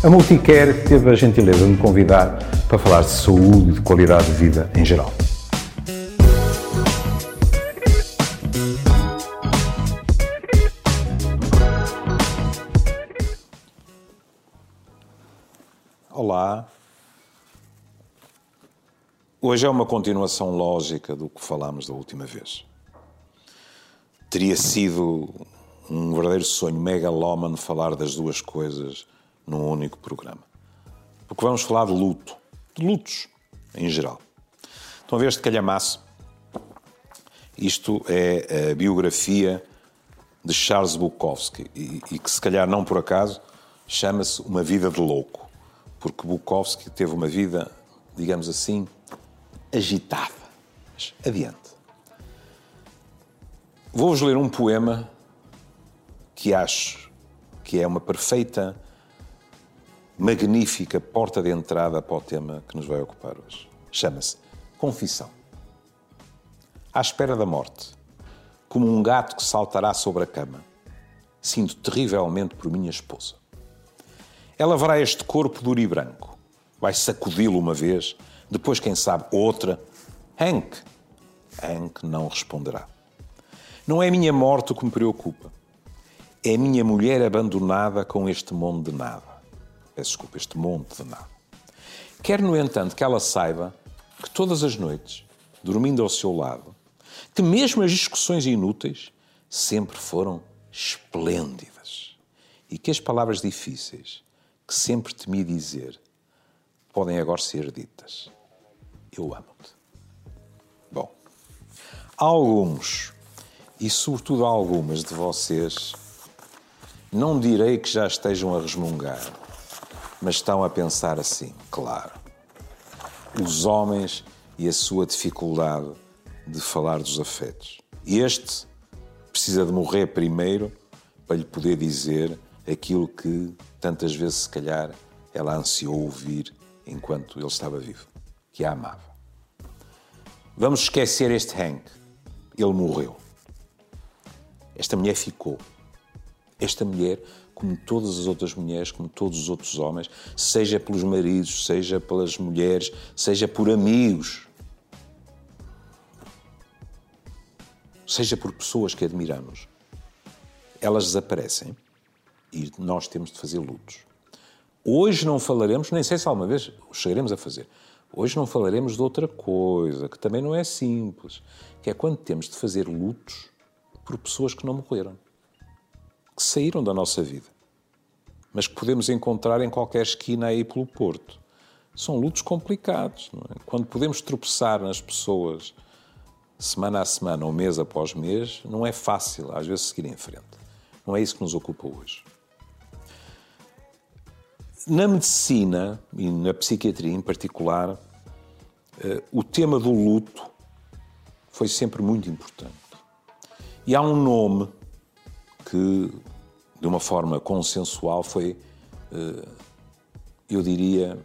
A Multicare teve a gentileza de me convidar para falar de saúde e de qualidade de vida em geral. Olá. Hoje é uma continuação lógica do que falámos da última vez. Teria sido um verdadeiro sonho megalómano falar das duas coisas num único programa. Porque vamos falar de luto, de lutos em geral. Estão a ver este calhamaço? Isto é a biografia de Charles Bukowski e, e que, se calhar não por acaso, chama-se Uma Vida de Louco, porque Bukowski teve uma vida, digamos assim, agitada. Mas adiante. Vou-vos ler um poema que acho que é uma perfeita magnífica porta de entrada para o tema que nos vai ocupar hoje. Chama-se Confissão. À espera da morte, como um gato que saltará sobre a cama, sinto terrivelmente por minha esposa. Ela verá este corpo duro e branco, vai sacudi-lo uma vez, depois, quem sabe, outra. Hank. Hank não responderá. Não é minha morte o que me preocupa. É minha mulher abandonada com este mundo de nada desculpa, este monte de nada. Quer, no entanto, que ela saiba que todas as noites, dormindo ao seu lado, que mesmo as discussões inúteis sempre foram esplêndidas e que as palavras difíceis que sempre temi dizer podem agora ser ditas. Eu amo-te. Bom, alguns, e sobretudo algumas de vocês, não direi que já estejam a resmungar, mas estão a pensar assim, claro. Os homens e a sua dificuldade de falar dos afetos. Este precisa de morrer primeiro para lhe poder dizer aquilo que tantas vezes, se calhar, ela ansiou ouvir enquanto ele estava vivo, que a amava. Vamos esquecer este Hank. Ele morreu. Esta mulher ficou. Esta mulher como todas as outras mulheres, como todos os outros homens, seja pelos maridos, seja pelas mulheres, seja por amigos, seja por pessoas que admiramos. Elas desaparecem e nós temos de fazer lutos. Hoje não falaremos, nem sei se alguma vez chegaremos a fazer, hoje não falaremos de outra coisa, que também não é simples, que é quando temos de fazer lutos por pessoas que não morreram que saíram da nossa vida, mas que podemos encontrar em qualquer esquina aí pelo Porto. São lutos complicados. É? Quando podemos tropeçar nas pessoas semana a semana ou mês após mês, não é fácil, às vezes, seguir em frente. Não é isso que nos ocupa hoje. Na medicina e na psiquiatria em particular, eh, o tema do luto foi sempre muito importante. E há um nome que, de uma forma consensual, foi, eh, eu diria,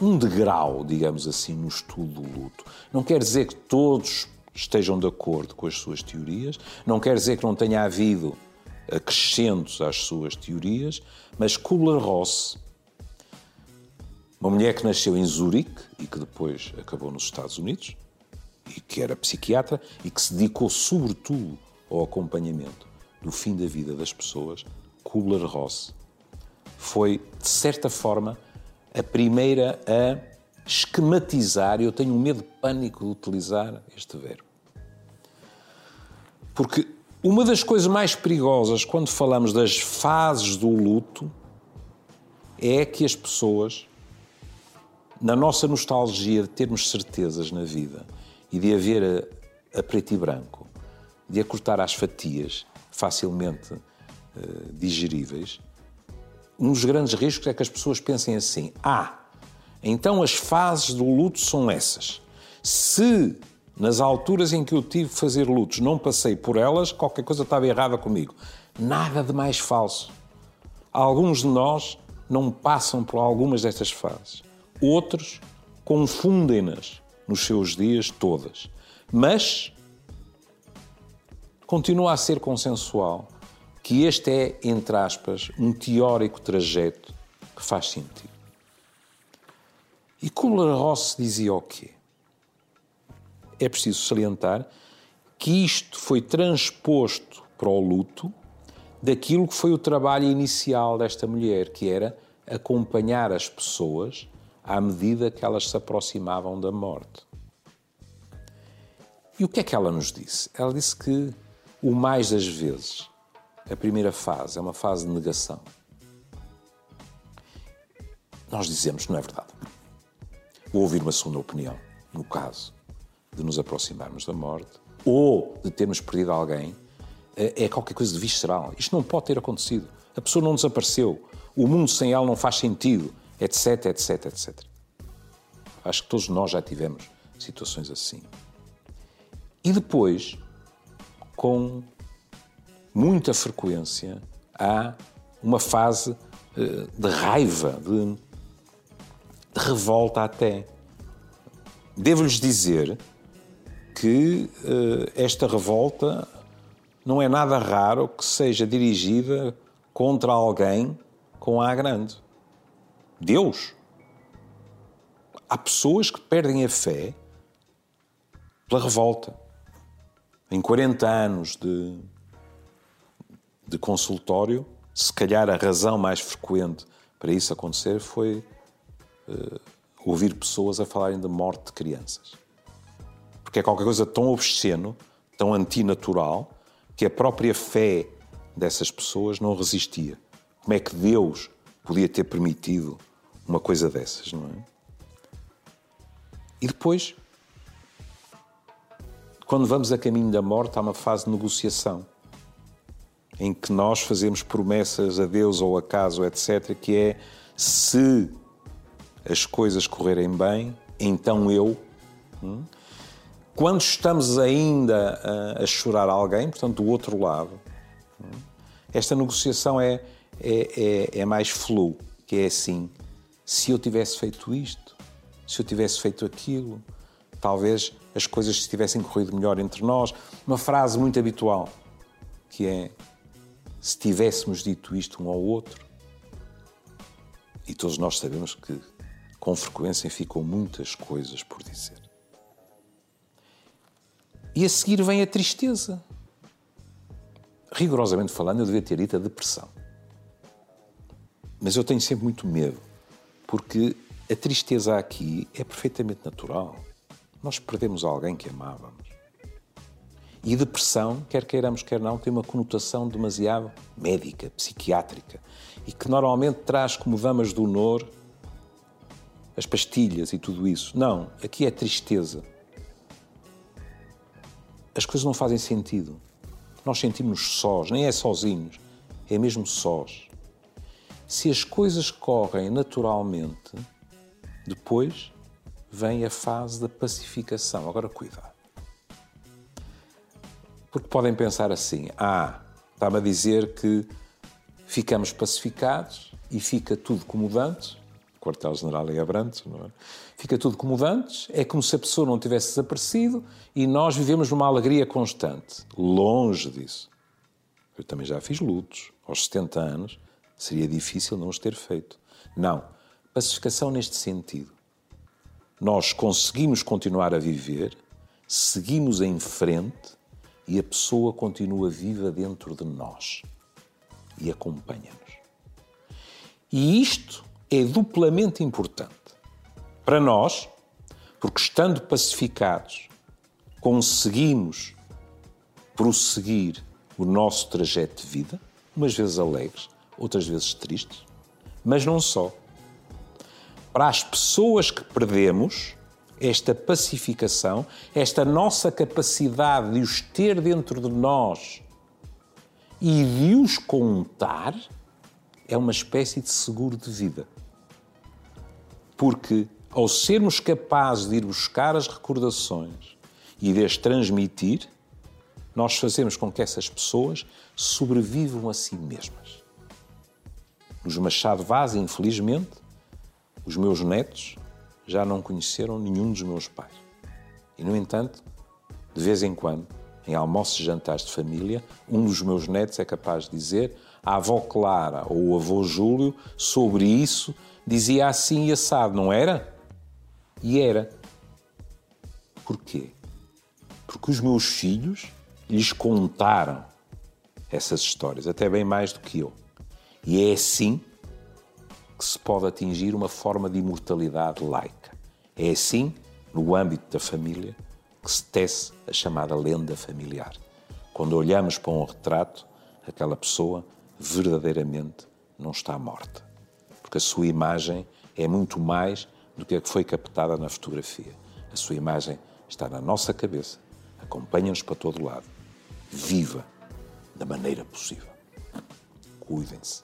um degrau, digamos assim, no estudo do luto. Não quer dizer que todos estejam de acordo com as suas teorias, não quer dizer que não tenha havido acrescentos às suas teorias, mas Kubler-Ross, uma mulher que nasceu em Zurique e que depois acabou nos Estados Unidos, e que era psiquiatra e que se dedicou sobretudo ao acompanhamento do fim da vida das pessoas, Kubler-Ross foi, de certa forma, a primeira a esquematizar, eu tenho um medo pânico de utilizar este verbo. Porque uma das coisas mais perigosas quando falamos das fases do luto é que as pessoas, na nossa nostalgia de termos certezas na vida e de haver a, a preto e branco, de a cortar às fatias, facilmente uh, digeríveis, um dos grandes riscos é que as pessoas pensem assim: ah, então as fases do luto são essas. Se nas alturas em que eu tive de fazer lutos não passei por elas, qualquer coisa estava errada comigo. Nada de mais falso. Alguns de nós não passam por algumas destas fases. Outros confundem-nas nos seus dias todas. Mas continua a ser consensual que este é, entre aspas, um teórico trajeto que faz sentido. E Kubler-Ross dizia o quê? É preciso salientar que isto foi transposto para o luto daquilo que foi o trabalho inicial desta mulher, que era acompanhar as pessoas à medida que elas se aproximavam da morte. E o que é que ela nos disse? Ela disse que o mais das vezes a primeira fase é uma fase de negação. Nós dizemos que não é verdade. Vou ouvir uma segunda opinião, no caso de nos aproximarmos da morte ou de termos perdido alguém, é, é qualquer coisa de visceral. Isto não pode ter acontecido. A pessoa não desapareceu. O mundo sem ela não faz sentido, etc, etc, etc. Acho que todos nós já tivemos situações assim. E depois, com muita frequência, há uma fase eh, de raiva, de, de revolta até. Devo-lhes dizer que uh, esta revolta não é nada raro que seja dirigida contra alguém com A grande. Deus. Há pessoas que perdem a fé pela revolta. Em 40 anos de, de consultório, se calhar a razão mais frequente para isso acontecer foi uh, ouvir pessoas a falarem de morte de crianças porque é qualquer coisa tão obsceno, tão antinatural, que a própria fé dessas pessoas não resistia. Como é que Deus podia ter permitido uma coisa dessas, não é? E depois, quando vamos a caminho da morte, há uma fase de negociação em que nós fazemos promessas a Deus ou a caso, etc., que é se as coisas correrem bem, então eu. Hum, quando estamos ainda a, a chorar alguém, portanto, do outro lado, esta negociação é, é, é, é mais flu, que é assim, se eu tivesse feito isto, se eu tivesse feito aquilo, talvez as coisas tivessem corrido melhor entre nós. Uma frase muito habitual, que é, se tivéssemos dito isto um ao outro, e todos nós sabemos que com frequência ficam muitas coisas por dizer. E a seguir vem a tristeza. Rigorosamente falando, eu devia ter dito a depressão. Mas eu tenho sempre muito medo, porque a tristeza aqui é perfeitamente natural. Nós perdemos alguém que amávamos. E depressão, quer queiramos, quer não, tem uma conotação demasiado médica, psiquiátrica, e que normalmente traz como damas do honor as pastilhas e tudo isso. Não, aqui é tristeza as coisas não fazem sentido. Nós sentimos-nos sós, nem é sozinhos, é mesmo sós. Se as coisas correm naturalmente, depois vem a fase da pacificação. Agora, cuidado. Porque podem pensar assim: ah, está-me a dizer que ficamos pacificados e fica tudo como antes quartel-general em Abrantes, não é? Fica tudo como dantes, é como se a pessoa não tivesse desaparecido e nós vivemos numa alegria constante. Longe disso. Eu também já fiz lutos. Aos 70 anos seria difícil não os ter feito. Não. Pacificação neste sentido. Nós conseguimos continuar a viver, seguimos em frente e a pessoa continua viva dentro de nós e acompanha-nos. E isto é duplamente importante. Para nós, porque estando pacificados, conseguimos prosseguir o nosso trajeto de vida, umas vezes alegres, outras vezes tristes, mas não só. Para as pessoas que perdemos, esta pacificação, esta nossa capacidade de os ter dentro de nós e de os contar, é uma espécie de seguro de vida. Porque, ao sermos capazes de ir buscar as recordações e de as transmitir, nós fazemos com que essas pessoas sobrevivam a si mesmas. Nos Machado Vaz, infelizmente, os meus netos já não conheceram nenhum dos meus pais. E, no entanto, de vez em quando, em almoços e jantares de família, um dos meus netos é capaz de dizer a avó Clara ou o avô Júlio sobre isso dizia assim e assado, não era? E era. Porquê? Porque os meus filhos lhes contaram essas histórias, até bem mais do que eu. E é assim que se pode atingir uma forma de imortalidade laica. É assim, no âmbito da família, que se tece a chamada lenda familiar. Quando olhamos para um retrato, aquela pessoa verdadeiramente não está morta. Porque a sua imagem é muito mais do que a que foi captada na fotografia. A sua imagem está na nossa cabeça, acompanha-nos para todo lado, viva da maneira possível. Cuidem-se.